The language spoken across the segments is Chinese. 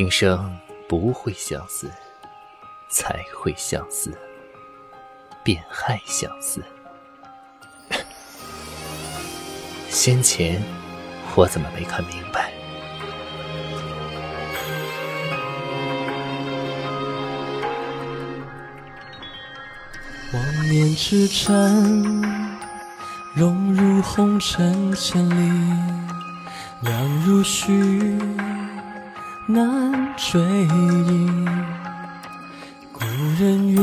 平生不会相思，才会相思，便害相思。先前我怎么没看明白？望念之缠，融入红尘千里，亮如许，难追忆。故人远，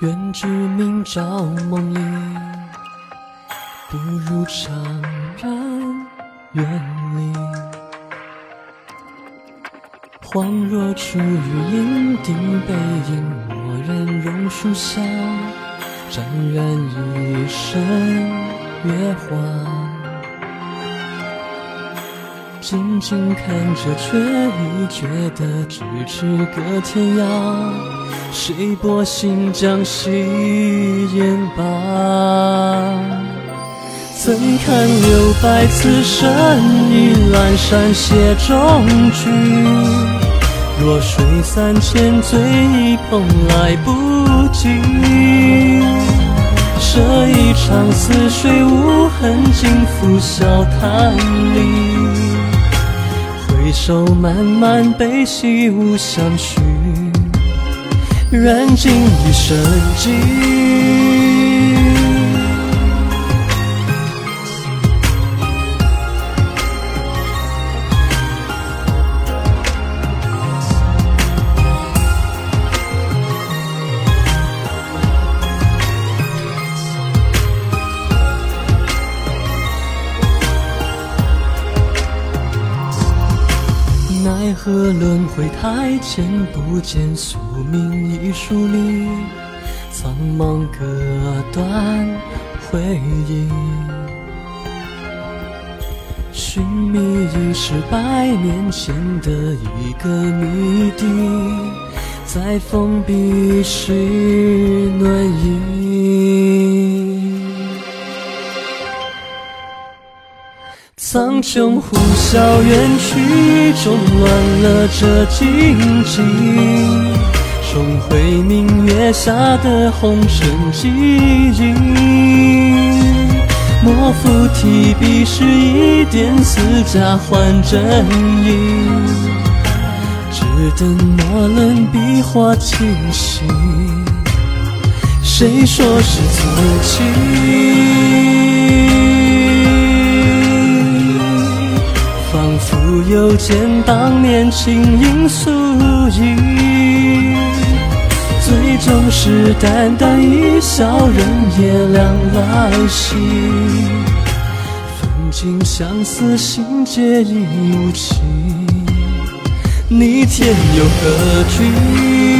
愿知明朝梦里，不如怅然远离。恍若初遇银锭背影，蓦然榕树下，沾染一身月华。静静看着，却已觉得咫尺隔天涯。谁拨新浆洗烟罢？怎堪留白此身，已阑珊写中句。若水三千，醉一捧来不及。这一场似水无痕，尽付笑谈里。回首漫漫悲喜无相许，燃尽一生机。奈何轮回太浅，不见宿命已疏离，苍茫隔断回忆。寻觅已是百年前的一个谜底，在封闭时暖意。苍穹呼啸远去，中乱了这静寂。重回明月下的红尘记忆，莫负提笔时一点似假换真意，只等那轮笔画清晰。谁说是曾经？见当年轻影素衣，最终是淡淡一笑，人也凉来袭。分尽相思，心结已无情，你天又何惧？